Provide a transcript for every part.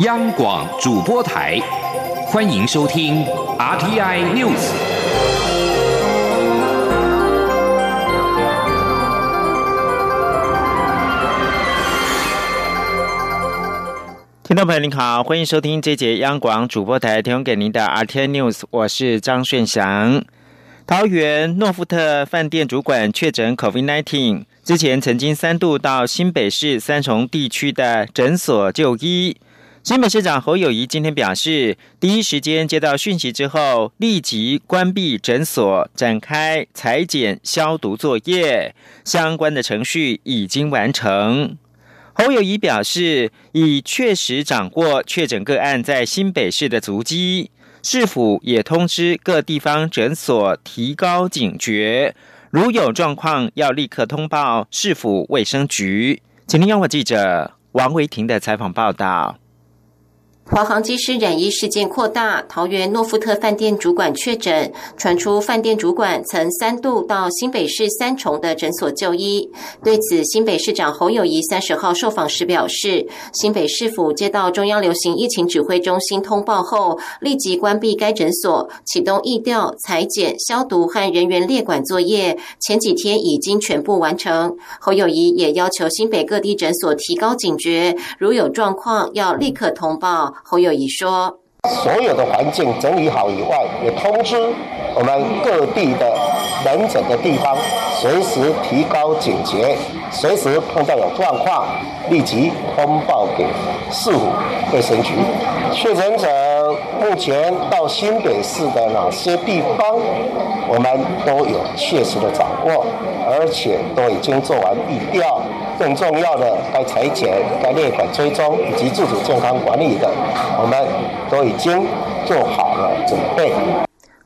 央广主播台，欢迎收听 RTI News。听众朋友您好，欢迎收听这节央广主播台提供给您的 RTI News，我是张顺祥。桃园诺富特饭店主管确诊 COVID-19，之前曾经三度到新北市三重地区的诊所就医。新北市长侯友谊今天表示，第一时间接到讯息之后，立即关闭诊所，展开裁剪消毒作业，相关的程序已经完成。侯友谊表示，已确实掌握确诊个案在新北市的足迹。市府也通知各地方诊所提高警觉，如有状况要立刻通报市府卫生局。请听央广记者王维婷的采访报道。华航机师染疫事件扩大，桃园诺富特饭店主管确诊，传出饭店主管曾三度到新北市三重的诊所就医。对此，新北市长侯友谊三十号受访时表示，新北市府接到中央流行疫情指挥中心通报后，立即关闭该诊所，启动疫调、裁剪、消毒和人员列管作业，前几天已经全部完成。侯友谊也要求新北各地诊所提高警觉，如有状况要立刻通报。侯友谊说：“所有的环境整理好以外，也通知我们各地的门诊的地方，随时提高警觉，随时碰到有状况，立即通报给市府卫生局。确诊者目前到新北市的哪些地方，我们都有确实的掌握，而且都已经做完预调。”更重要的，该裁剪、该列管追踪以及自主健康管理的，我们都已经做好了准备。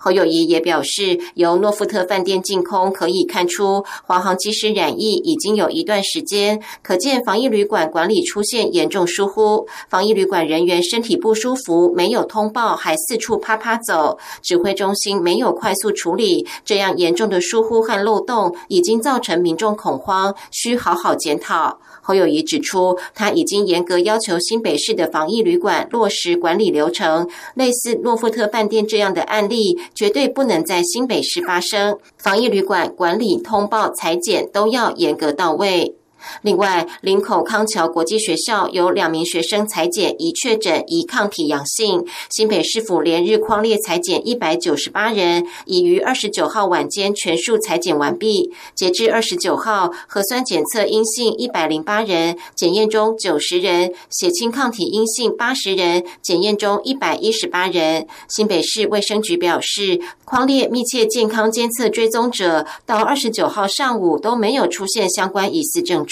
侯友谊也表示，由诺富特饭店净空可以看出，华航机师染疫已经有一段时间，可见防疫旅馆管理出现严重疏忽。防疫旅馆人员身体不舒服，没有通报，还四处啪啪走，指挥中心没有快速处理，这样严重的疏忽和漏洞，已经造成民众恐慌，需好好检讨。侯友谊指出，他已经严格要求新北市的防疫旅馆落实管理流程，类似诺富特饭店这样的案例，绝对不能在新北市发生。防疫旅馆管理、通报、裁剪都要严格到位。另外，林口康桥国际学校有两名学生裁剪已确诊疑抗体阳性，新北市府连日框列裁剪一百九十八人，已于二十九号晚间全数裁剪完毕。截至二十九号，核酸检测阴性一百零八人，检验中九十人，血清抗体阴性八十人，检验中一百一十八人。新北市卫生局表示，框列密切健康监测追踪者到二十九号上午都没有出现相关疑似症状。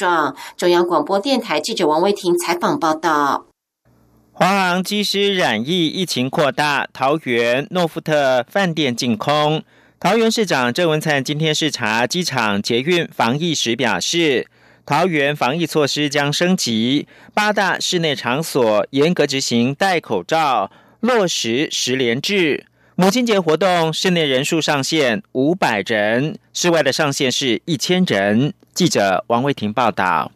中央广播电台记者王维婷采访报道：华航机师染疫，疫情扩大，桃园诺富特饭店净空。桃园市长郑文灿今天视察机场捷运防疫时表示，桃园防疫措施将升级，八大室内场所严格执行戴口罩，落实十连制。母亲节活动室内人数上限五百人，室外的上限是一千人。记者王维婷报道。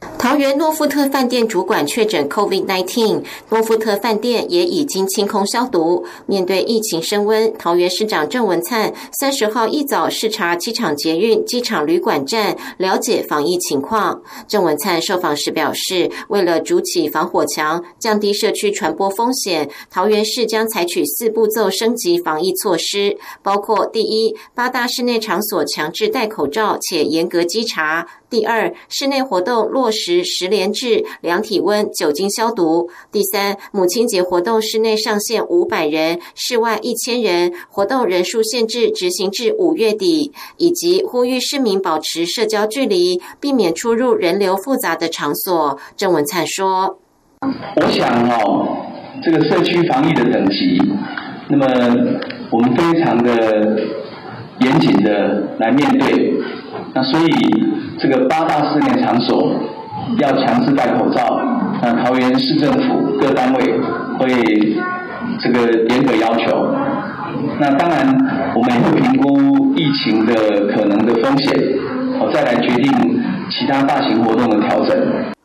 桃园诺富特饭店主管确诊 COVID-19，诺富特饭店也已经清空消毒。面对疫情升温，桃园市长郑文灿三十号一早视察机场捷运机场旅馆站，了解防疫情况。郑文灿受访时表示，为了筑起防火墙，降低社区传播风险，桃园市将采取四步骤升级防疫措施，包括第一，八大室内场所强制戴口罩且严格稽查。第二，室内活动落实十连制，量体温、酒精消毒。第三，母亲节活动室内上限五百人，室外一千人，活动人数限制执行至五月底，以及呼吁市民保持社交距离，避免出入人流复杂的场所。郑文灿说：“我想哦，这个社区防疫的等级，那么我们非常的严谨的来面对。那所以。”这个八大室内场所要强制戴口罩，那桃园市政府各单位会这个严格要求。那当然，我们也会评估疫情的可能的风险，我再来决定其他大型活动的调整。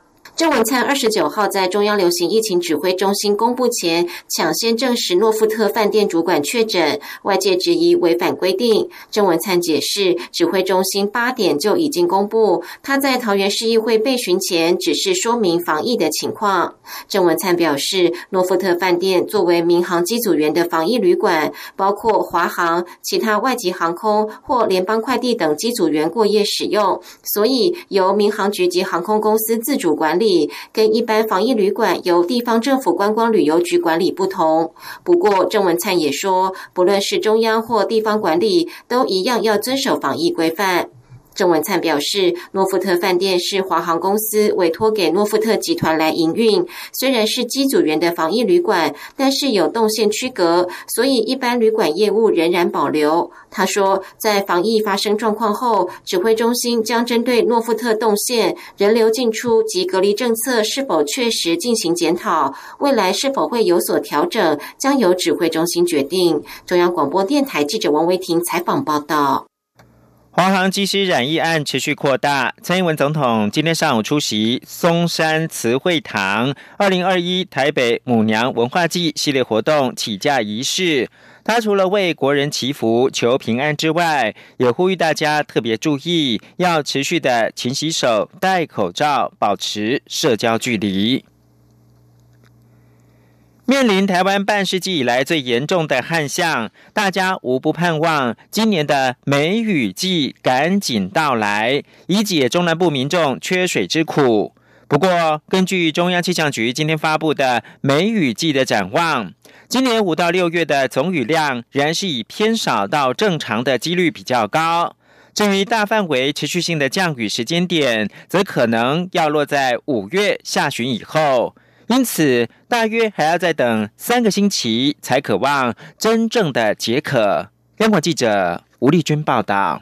郑文灿二十九号在中央流行疫情指挥中心公布前，抢先证实诺富特饭店主管确诊，外界质疑违反规定。郑文灿解释，指挥中心八点就已经公布，他在桃园市议会备询前，只是说明防疫的情况。郑文灿表示，诺富特饭店作为民航机组员的防疫旅馆，包括华航、其他外籍航空或联邦快递等机组员过夜使用，所以由民航局及航空公司自主管理，跟一般防疫旅馆由地方政府观光旅游局管理不同。不过，郑文灿也说，不论是中央或地方管理，都一样要遵守防疫规范。郑文灿表示，诺富特饭店是华航公司委托给诺富特集团来营运。虽然是机组员的防疫旅馆，但是有动线区隔，所以一般旅馆业务仍然保留。他说，在防疫发生状况后，指挥中心将针对诺富特动线、人流进出及隔离政策是否确实进行检讨，未来是否会有所调整，将由指挥中心决定。中央广播电台记者王维婷采访报道。华航机师染疫案持续扩大，蔡英文总统今天上午出席松山慈惠堂二零二一台北母娘文化祭系列活动起驾仪式。他除了为国人祈福求平安之外，也呼吁大家特别注意，要持续的勤洗手、戴口罩、保持社交距离。面临台湾半世纪以来最严重的旱象，大家无不盼望今年的梅雨季赶紧到来，以解中南部民众缺水之苦。不过，根据中央气象局今天发布的梅雨季的展望，今年五到六月的总雨量仍然是以偏少到正常的几率比较高。至于大范围持续性的降雨时间点，则可能要落在五月下旬以后。因此，大约还要再等三个星期，才渴望真正的解渴。央广记者吴丽君报道。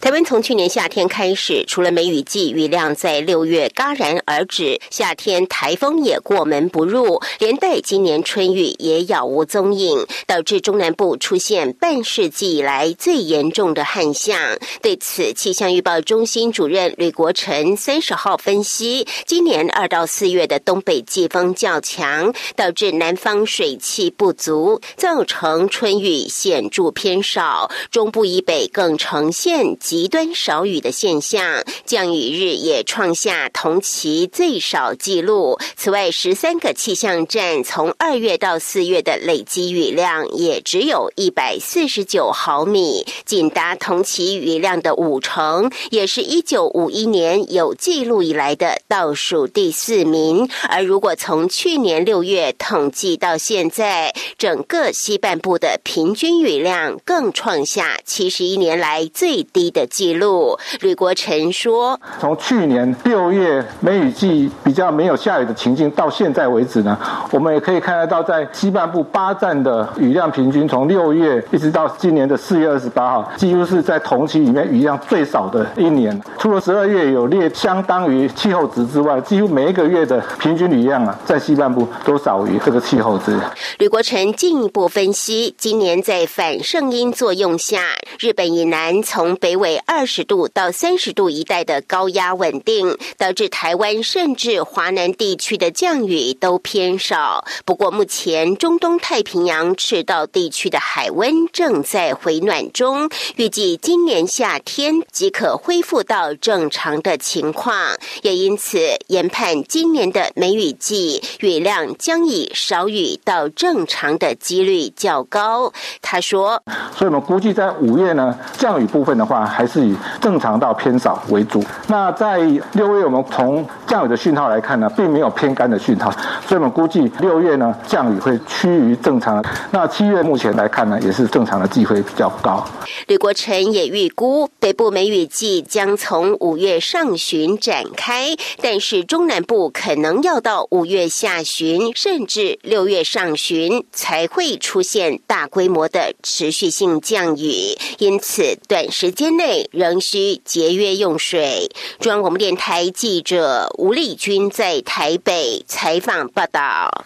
台湾从去年夏天开始，除了梅雨季雨量在六月戛然而止，夏天台风也过门不入，连带今年春雨也杳无踪影，导致中南部出现半世纪以来最严重的旱象。对此，气象预报中心主任吕国成三十号分析，今年二到四月的东北季风较强，导致南方水汽不足，造成春雨显著偏少，中部以北更呈现。极端少雨的现象，降雨日也创下同期最少纪录。此外，十三个气象站从二月到四月的累积雨量也只有一百四十九毫米，仅达同期雨量的五成，也是一九五一年有记录以来的倒数第四名。而如果从去年六月统计到现在，整个西半部的平均雨量更创下七十一年来最。低的记录，吕国成说：“从去年六月梅雨季比较没有下雨的情境到现在为止呢，我们也可以看得到，在西半部八站的雨量平均，从六月一直到今年的四月二十八号，几乎是在同期里面雨量最少的一年。除了十二月有列相当于气候值之外，几乎每一个月的平均雨量啊，在西半部都少于这个气候值。”吕国成进一步分析，今年在反圣音作用下，日本以南从北纬二十度到三十度一带的高压稳定，导致台湾甚至华南地区的降雨都偏少。不过，目前中东太平洋赤道地区的海温正在回暖中，预计今年夏天即可恢复到正常的情况。也因此，研判今年的梅雨季雨量将以少雨到正常的几率较高。他说：“所以我们估计在五月呢，降雨部分的。”话还是以正常到偏少为主。那在六月，我们从降雨的讯号来看呢，并没有偏干的讯号，所以我们估计六月呢降雨会趋于正常。那七月目前来看呢，也是正常的机会比较高。吕国成也预估，北部梅雨季将从五月上旬展开，但是中南部可能要到五月下旬，甚至六月上旬才会出现大规模的持续性降雨。因此，短时间。间内仍需节约用水。中央广播电台记者吴丽君在台北采访报道。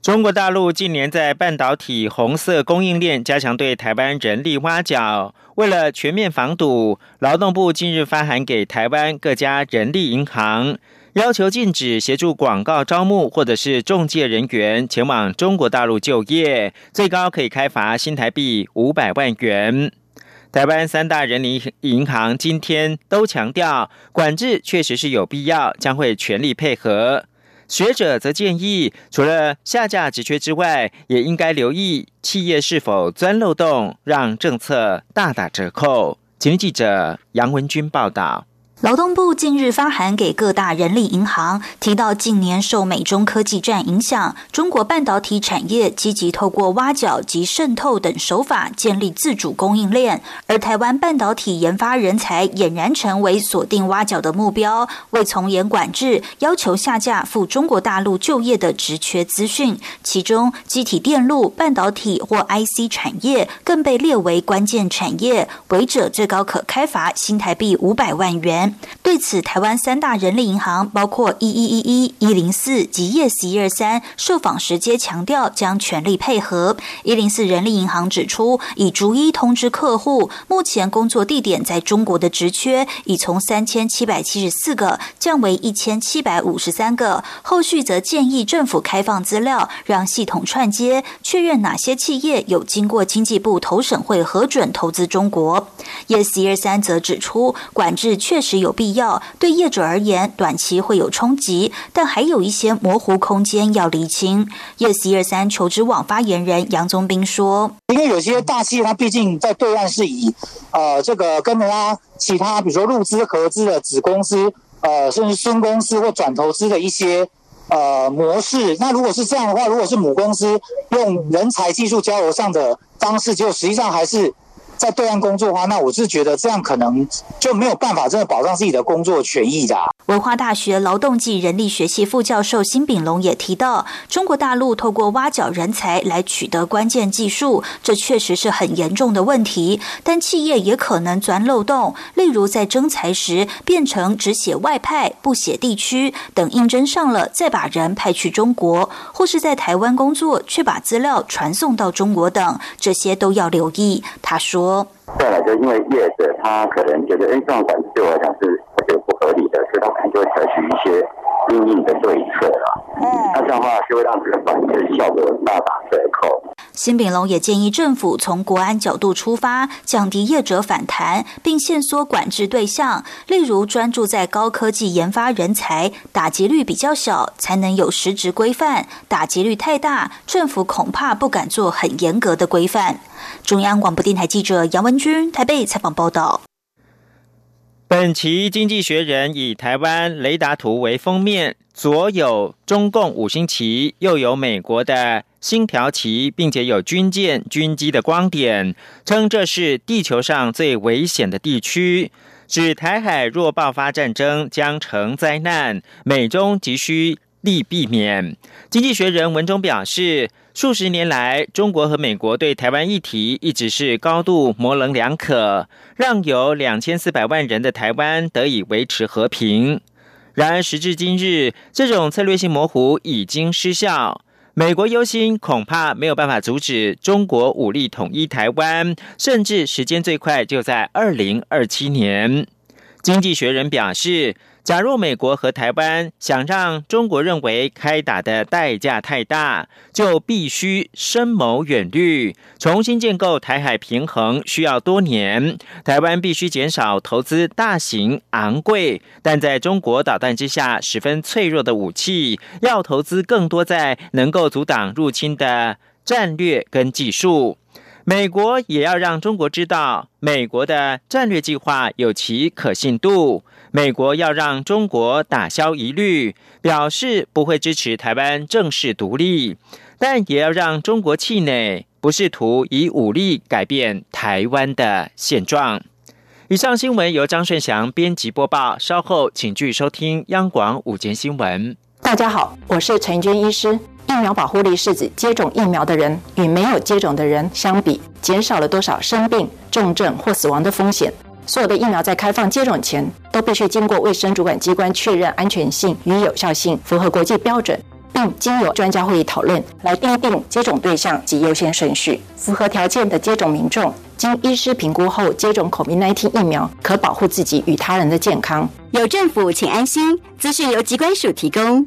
中国大陆近年在半导体红色供应链加强对台湾人力挖角，为了全面防堵，劳动部近日发函给台湾各家人力银行，要求禁止协助广告招募或者是中介人员前往中国大陆就业，最高可以开罚新台币五百万元。台湾三大人民银行今天都强调，管制确实是有必要，将会全力配合。学者则建议，除了下架职缺之外，也应该留意企业是否钻漏洞，让政策大打折扣。请记者杨文军报道。劳动部近日发函给各大人力银行，提到近年受美中科技战影响，中国半导体产业积极透过挖角及渗透等手法建立自主供应链，而台湾半导体研发人才俨然成为锁定挖角的目标。为从严管制，要求下架赴中国大陆就业的职缺资讯，其中机体电路、半导体或 IC 产业更被列为关键产业，违者最高可开罚新台币五百万元。对此，台湾三大人力银行，包括一一一一、一零四及 Yes 一二三，受访时皆强调将全力配合。一零四人力银行指出，已逐一通知客户，目前工作地点在中国的职缺已从三千七百七十四个降为一千七百五十三个。后续则建议政府开放资料，让系统串接，确认哪些企业有经过经济部投审会核准投资中国。Yes 一二三则指出，管制确实。有必要对业者而言，短期会有冲击，但还有一些模糊空间要厘清。Yes 一二三求职网发言人杨宗斌说：“因为有些大企业，它毕竟在对岸是以呃这个跟人家其他，比如说入资合资的子公司，呃甚至孙公司或转投资的一些呃模式。那如果是这样的话，如果是母公司用人才技术交流上的方式，就实际上还是。”在对岸工作的话，那我是觉得这样可能就没有办法真的保障自己的工作权益的。文化大学劳动暨人力学系副教授辛炳龙也提到，中国大陆透过挖角人才来取得关键技术，这确实是很严重的问题。但企业也可能钻漏洞，例如在征才时变成只写外派不写地区，等应征上了再把人派去中国，或是在台湾工作却把资料传送到中国等，这些都要留意。他说。再来，就因为业者他可能觉得，哎，这种管制对我来讲是我觉得不合理的，所以他可能就会采取一些应应的对策了。嗯，那这样的话就会让这个管制效果大打折扣。辛炳龙也建议政府从国安角度出发，降低业者反弹，并限缩管制对象，例如专注在高科技研发人才，打击率比较小，才能有实质规范；打击率太大，政府恐怕不敢做很严格的规范。中央广播电台记者杨文君台北采访报道。本期《经济学人》以台湾雷达图为封面，左有中共五星旗，右有美国的星条旗，并且有军舰、军机的光点，称这是地球上最危险的地区，指台海若爆发战争将成灾难，美中急需力避免。《经济学人》文中表示。数十年来，中国和美国对台湾议题一直是高度模棱两可，让有两千四百万人的台湾得以维持和平。然而，时至今日，这种策略性模糊已经失效。美国忧心，恐怕没有办法阻止中国武力统一台湾，甚至时间最快就在二零二七年。经济学人表示。假如美国和台湾想让中国认为开打的代价太大，就必须深谋远虑，重新建构台海平衡需要多年。台湾必须减少投资大型、昂贵，但在中国导弹之下十分脆弱的武器，要投资更多在能够阻挡入侵的战略跟技术。美国也要让中国知道，美国的战略计划有其可信度。美国要让中国打消疑虑，表示不会支持台湾正式独立，但也要让中国气馁，不试图以武力改变台湾的现状。以上新闻由张顺祥编辑播报，稍后请继续收听央广午间新闻。大家好，我是陈娟医师。疫苗保护力是指接种疫苗的人与没有接种的人相比，减少了多少生病、重症或死亡的风险。所有的疫苗在开放接种前，都必须经过卫生主管机关确认安全性与有效性符合国际标准，并经由专家会议讨论来定定接种对象及优先顺序。符合条件的接种民众。经医师评估后接种 COVID-19 疫苗，可保护自己与他人的健康。有政府，请安心。资讯由机关署提供。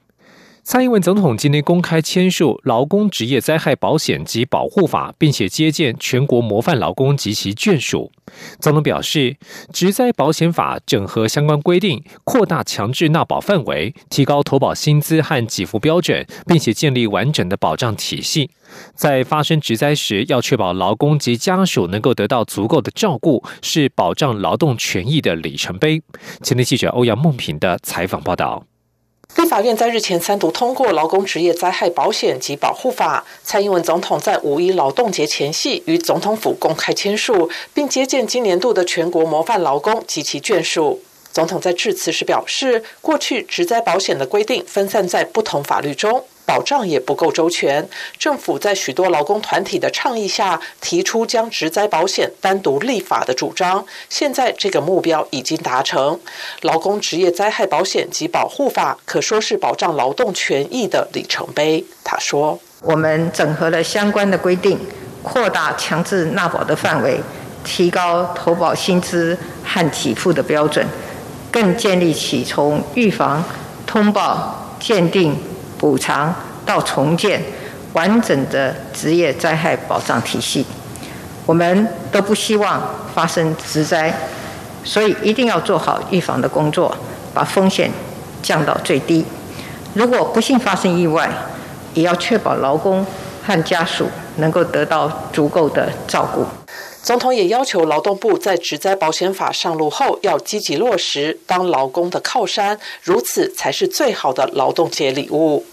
蔡英文总统今天公开签署《劳工职业灾害保险及保护法》，并且接见全国模范劳工及其眷属。总统表示，《职灾保险法》整合相关规定，扩大强制纳保范围，提高投保薪资和给付标准，并且建立完整的保障体系。在发生职灾时，要确保劳工及家属能够得到足够的照顾，是保障劳动权益的里程碑。前天记者欧阳梦平的采访报道。立法院在日前三读通过《劳工职业灾害保险及保护法》，蔡英文总统在五一劳动节前夕与总统府公开签署，并接见今年度的全国模范劳工及其眷属。总统在致辞时表示，过去职灾保险的规定分散在不同法律中。保障也不够周全，政府在许多劳工团体的倡议下，提出将职灾保险单独立法的主张。现在这个目标已经达成，劳工职业灾害保险及保护法可说是保障劳动权益的里程碑。他说：“我们整合了相关的规定，扩大强制纳保的范围，提高投保薪资和给付的标准，更建立起从预防、通报、鉴定。”补偿到重建完整的职业灾害保障体系，我们都不希望发生职灾，所以一定要做好预防的工作，把风险降到最低。如果不幸发生意外，也要确保劳工和家属能够得到足够的照顾。总统也要求劳动部在职灾保险法上路后，要积极落实当劳工的靠山，如此才是最好的劳动节礼物。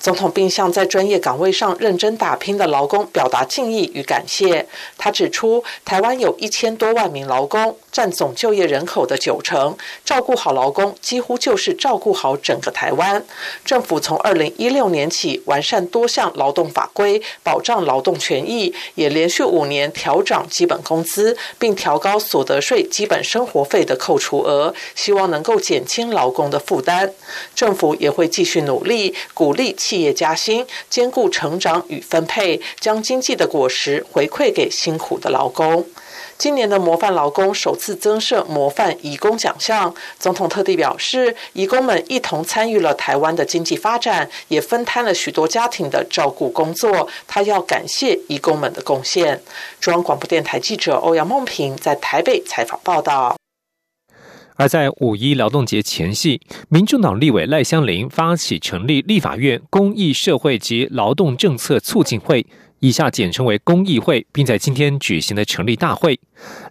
总统并向在专业岗位上认真打拼的劳工表达敬意与感谢。他指出，台湾有一千多万名劳工，占总就业人口的九成。照顾好劳工，几乎就是照顾好整个台湾。政府从二零一六年起完善多项劳动法规，保障劳动权益，也连续五年调涨基本工资，并调高所得税基本生活费的扣除额，希望能够减轻劳工的负担。政府也会继续努力，鼓励。企业加薪，兼顾成长与分配，将经济的果实回馈给辛苦的劳工。今年的模范劳工首次增设模范义工奖项，总统特地表示，义工们一同参与了台湾的经济发展，也分摊了许多家庭的照顾工作。他要感谢义工们的贡献。中央广播电台记者欧阳梦平在台北采访报道。而在五一劳动节前夕，民众党立委赖香林发起成立立法院公益社会及劳动政策促进会。以下简称为公益会，并在今天举行的成立大会。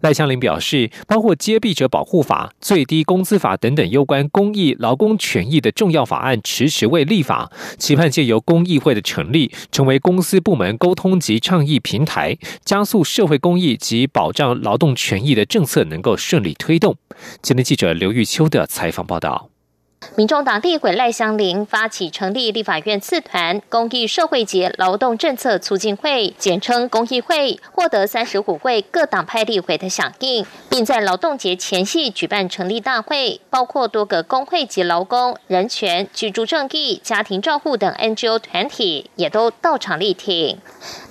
赖香林表示，包括接弊者保护法、最低工资法等等有关公益劳工权益的重要法案，迟迟未立法，期盼借由公益会的成立，成为公司部门沟通及倡议平台，加速社会公益及保障劳动权益的政策能够顺利推动。今天记者刘玉秋的采访报道。民众党立委赖香林发起成立立法院次团公益社会节劳动政策促进会，简称公益会，获得三十五位各党派立委的响应，并在劳动节前夕举办成立大会，包括多个工会及劳工、人权、居住正义、家庭照护等 NGO 团体也都到场力挺。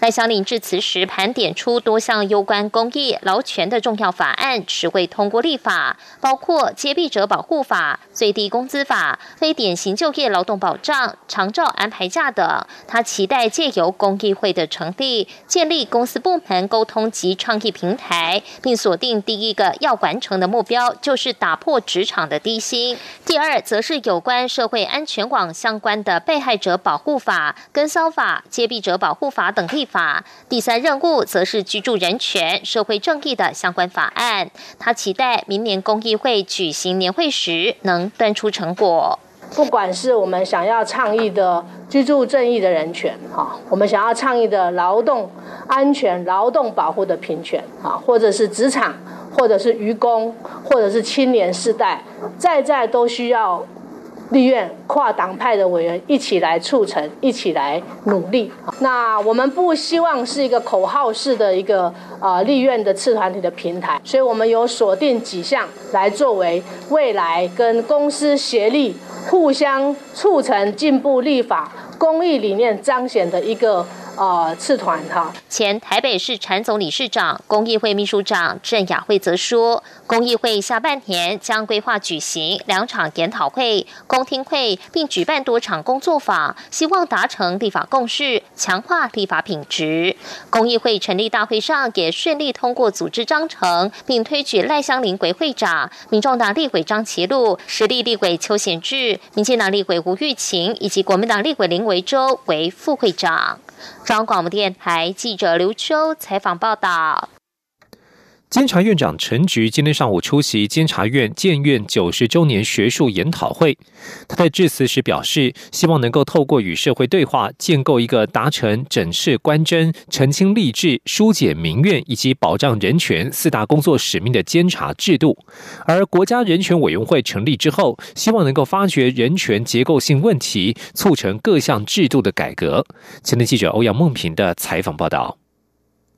赖香林致辞时盘点出多项有关公益劳权的重要法案迟未通过立法，包括接弊者保护法、最低工资。司法、非典型就业劳动保障、长照安排假等，他期待借由公益会的成立，建立公司部门沟通及倡议平台，并锁定第一个要完成的目标，就是打破职场的低薪；第二，则是有关社会安全网相关的被害者保护法、跟骚法、接弊者保护法等立法；第三任务，则是居住人权、社会正义的相关法案。他期待明年公益会举行年会时，能端出成。果，不管是我们想要倡议的居住正义的人权，哈，我们想要倡议的劳动安全、劳动保护的平权，哈，或者是职场，或者是愚工，或者是青年世代，在在都需要立院跨党派的委员一起来促成，一起来努力。那我们不希望是一个口号式的一个呃立院的次团体的平台，所以我们有锁定几项来作为未来跟公司协力、互相促成进步立法、公益理念彰显的一个。呃，次团哈。前台北市产总理事长、公益会秘书长郑雅慧则说，公益会下半年将规划举行两场研讨会、公听会，并举办多场工作坊，希望达成立法共识，强化立法品质。公益会成立大会上也顺利通过组织章程，并推举赖香林为会长，民众党立委张其禄、实力立委邱显志、民进党立委吴玉琴以及国民党立委林维洲为副会长。中央广播电台记者刘秋采访报道。监察院长陈菊今天上午出席监察院建院九十周年学术研讨会。他在致辞时表示，希望能够透过与社会对话，建构一个达成整治官箴、澄清吏治、疏解民怨以及保障人权四大工作使命的监察制度。而国家人权委员会成立之后，希望能够发掘人权结构性问题，促成各项制度的改革。前天记者欧阳梦平的采访报道。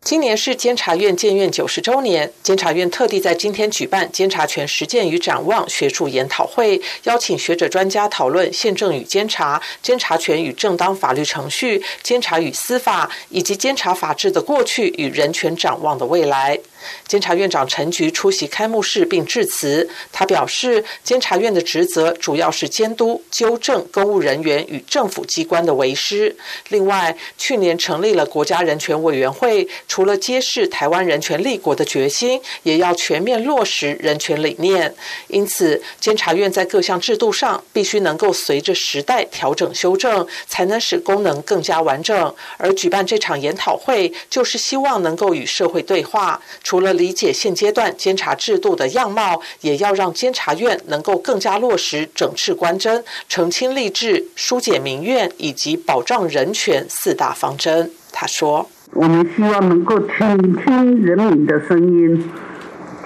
今年是监察院建院九十周年，监察院特地在今天举办监察权实践与展望学术研讨会，邀请学者专家讨论宪政与监察、监察权与正当法律程序、监察与司法，以及监察法治的过去与人权展望的未来。监察院长陈菊出席开幕式并致辞。他表示，监察院的职责主要是监督、纠正公务人员与政府机关的为师。另外，去年成立了国家人权委员会，除了揭示台湾人权立国的决心，也要全面落实人权理念。因此，监察院在各项制度上必须能够随着时代调整修正，才能使功能更加完整。而举办这场研讨会，就是希望能够与社会对话。除了理解现阶段监察制度的样貌，也要让监察院能够更加落实整治官箴、澄清吏治、疏解民怨以及保障人权四大方针。他说：“我们希望能够倾听人民的声音，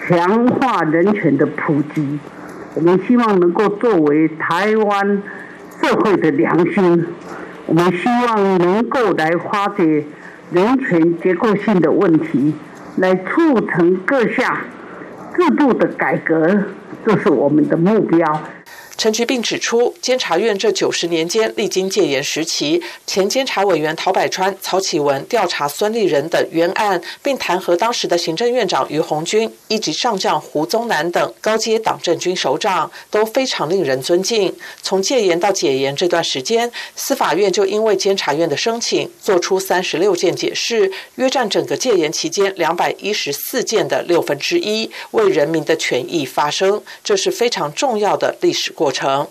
强化人权的普及。我们希望能够作为台湾社会的良心，我们希望能够来化解人权结构性的问题。”来促成各项制度的改革，这是我们的目标。陈菊并指出，监察院这九十年间历经戒严时期，前监察委员陶百川、曹启文调查孙立人等冤案，并弹劾当时的行政院长于鸿钧、一级上将胡宗南等高阶党政军首长，都非常令人尊敬。从戒严到解严这段时间，司法院就因为监察院的申请，做出三十六件解释，约占整个戒严期间两百一十四件的六分之一，为人民的权益发声，这是非常重要的历史过程。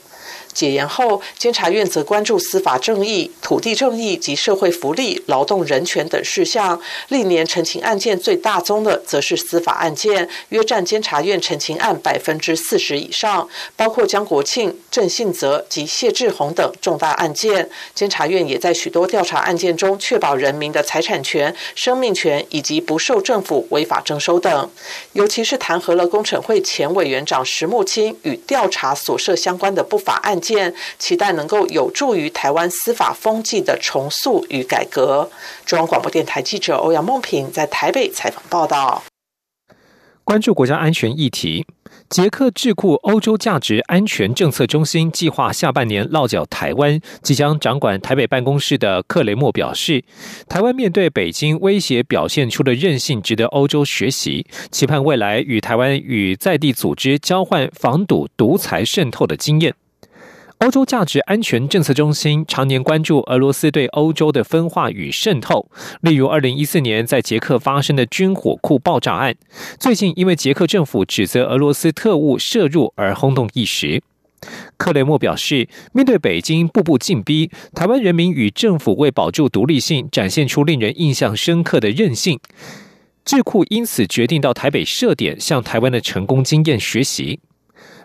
解严后，监察院则关注司法正义、土地正义及社会福利、劳动人权等事项。历年陈情案件最大宗的，则是司法案件，约占监察院陈情案百分之四十以上，包括江国庆、郑信泽及谢志宏等重大案件。监察院也在许多调查案件中，确保人民的财产权、生命权以及不受政府违法征收等。尤其是弹劾了工程会前委员长石木清与调查所涉相关的不法案。件，期待能够有助于台湾司法风气的重塑与改革。中央广播电台记者欧阳梦平在台北采访报道。关注国家安全议题，捷克智库欧洲价值安全政策中心计划下半年落脚台湾，即将掌管台北办公室的克雷默表示，台湾面对北京威胁表现出的韧性，值得欧洲学习，期盼未来与台湾与在地组织交换防堵独裁渗透的经验。欧洲价值安全政策中心常年关注俄罗斯对欧洲的分化与渗透，例如2014年在捷克发生的军火库爆炸案，最近因为捷克政府指责俄罗斯特务涉入而轰动一时。克雷默表示，面对北京步步进逼，台湾人民与政府为保住独立性，展现出令人印象深刻的韧性。智库因此决定到台北设点，向台湾的成功经验学习。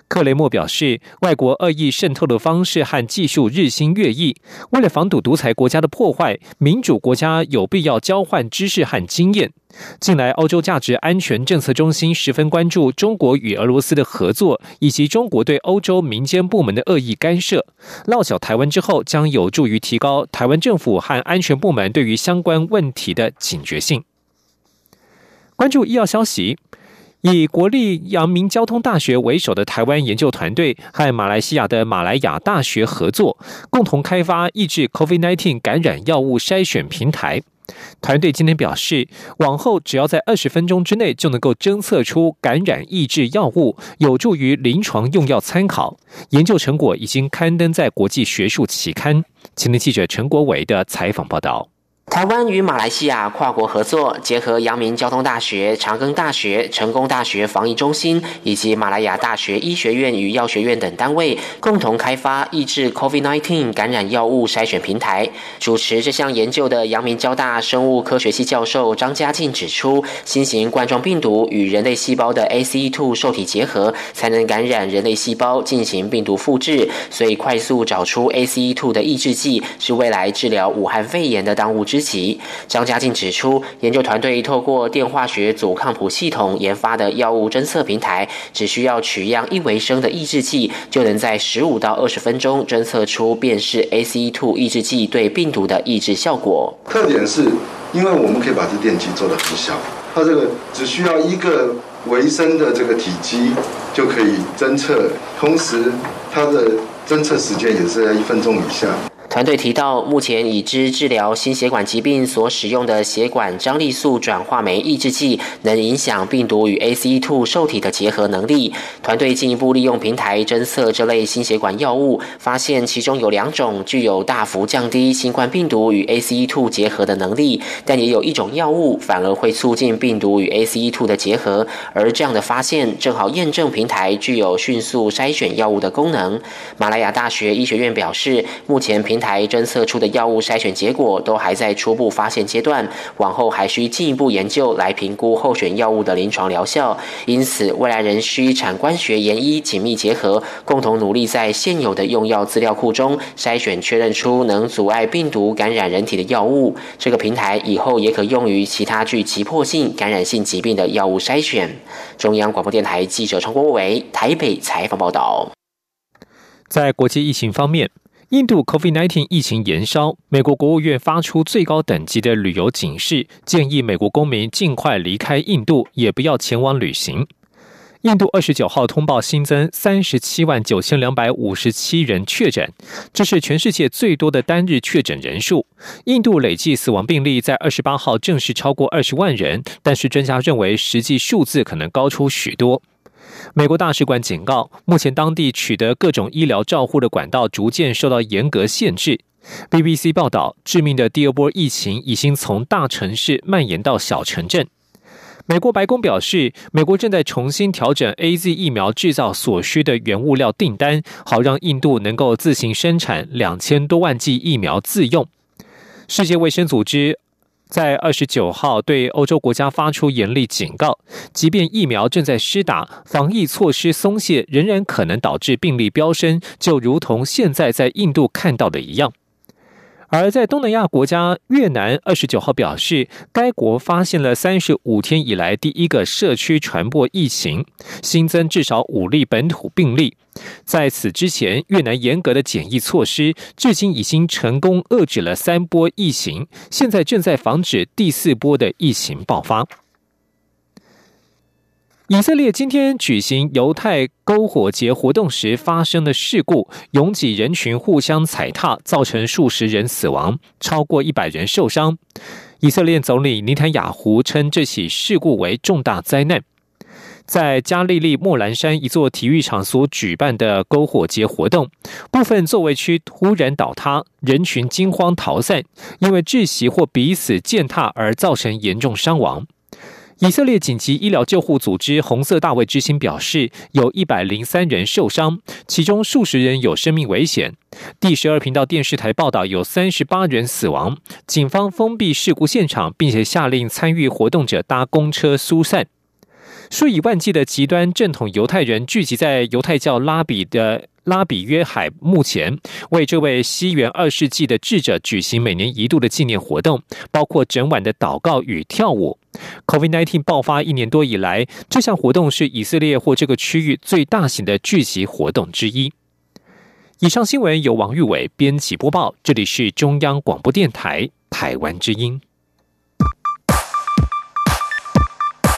克雷默表示，外国恶意渗透的方式和技术日新月异。为了防堵独裁国家的破坏，民主国家有必要交换知识和经验。近来，欧洲价值安全政策中心十分关注中国与俄罗斯的合作，以及中国对欧洲民间部门的恶意干涉。落脚台湾之后，将有助于提高台湾政府和安全部门对于相关问题的警觉性。关注医药消息。以国立阳明交通大学为首的台湾研究团队和马来西亚的马来亚大学合作，共同开发抑制 COVID-19 感染药物筛选平台。团队今天表示，往后只要在二十分钟之内就能够侦测出感染抑制药物，有助于临床用药参考。研究成果已经刊登在国际学术期刊。青年记者陈国伟的采访报道。台湾与马来西亚跨国合作，结合阳明交通大学、长庚大学、成功大学防疫中心以及马来亚大学医学院与药学院等单位，共同开发抑制 COVID-19 感染药物筛选平台。主持这项研究的阳明交大生物科学系教授张家进指出，新型冠状病毒与人类细胞的 ACE2 受体结合，才能感染人类细胞进行病毒复制，所以快速找出 ACE2 的抑制剂，是未来治疗武汉肺炎的当务之。张家静指出，研究团队透过电化学阻抗谱系统研发的药物侦测平台，只需要取样一微升的抑制剂，就能在十五到二十分钟侦测出辨识 ACE2 抑制剂对病毒的抑制效果。特点是，因为我们可以把这电极做得很小，它这个只需要一个微升的这个体积就可以侦测，同时它的侦测时间也是在一分钟以下。团队提到，目前已知治疗心血管疾病所使用的血管张力素转化酶抑制剂，能影响病毒与 ACE2 受体的结合能力。团队进一步利用平台侦测这类心血管药物，发现其中有两种具有大幅降低新冠病毒与 ACE2 结合的能力，但也有一种药物反而会促进病毒与 ACE2 的结合。而这样的发现正好验证平台具有迅速筛选药物的功能。马来亚大学医学院表示，目前平台侦测出的药物筛选结果都还在初步发现阶段，往后还需进一步研究来评估候选药物的临床疗效。因此，未来仍需产官学研医紧密结合，共同努力在现有的用药资料库中筛选确认出能阻碍病毒感染人体的药物。这个平台以后也可用于其他具急迫性感染性疾病的药物筛选。中央广播电台记者陈国伟台北采访报道。在国际疫情方面。印度 COVID-19 疫情延烧，美国国务院发出最高等级的旅游警示，建议美国公民尽快离开印度，也不要前往旅行。印度二十九号通报新增三十七万九千两百五十七人确诊，这是全世界最多的单日确诊人数。印度累计死亡病例在二十八号正式超过二十万人，但是专家认为实际数字可能高出许多。美国大使馆警告，目前当地取得各种医疗照护的管道逐渐受到严格限制。BBC 报道，致命的第二波疫情已经从大城市蔓延到小城镇。美国白宫表示，美国正在重新调整 A Z 疫苗制造所需的原物料订单，好让印度能够自行生产两千多万剂疫苗自用。世界卫生组织。在二十九号对欧洲国家发出严厉警告，即便疫苗正在施打，防疫措施松懈仍然可能导致病例飙升，就如同现在在印度看到的一样。而在东南亚国家越南，二十九号表示，该国发现了三十五天以来第一个社区传播疫情，新增至少五例本土病例。在此之前，越南严格的检疫措施至今已经成功遏制了三波疫情，现在正在防止第四波的疫情爆发。以色列今天举行犹太篝火节活动时发生的事故，拥挤人群互相踩踏，造成数十人死亡，超过一百人受伤。以色列总理尼坦雅胡称这起事故为重大灾难。在加利利莫兰山一座体育场所举办的篝火节活动，部分座位区突然倒塌，人群惊慌逃散，因为窒息或彼此践踏而造成严重伤亡。以色列紧急医疗救护组织红色大卫之星表示，有一百零三人受伤，其中数十人有生命危险。第十二频道电视台报道，有三十八人死亡。警方封闭事故现场，并且下令参与活动者搭公车疏散。数以万计的极端正统犹太人聚集在犹太教拉比的拉比约海墓前，为这位西元二世纪的智者举行每年一度的纪念活动，包括整晚的祷告与跳舞。COVID-19 爆发一年多以来，这项活动是以色列或这个区域最大型的聚集活动之一。以上新闻由王玉伟编辑播报，这里是中央广播电台台湾之音。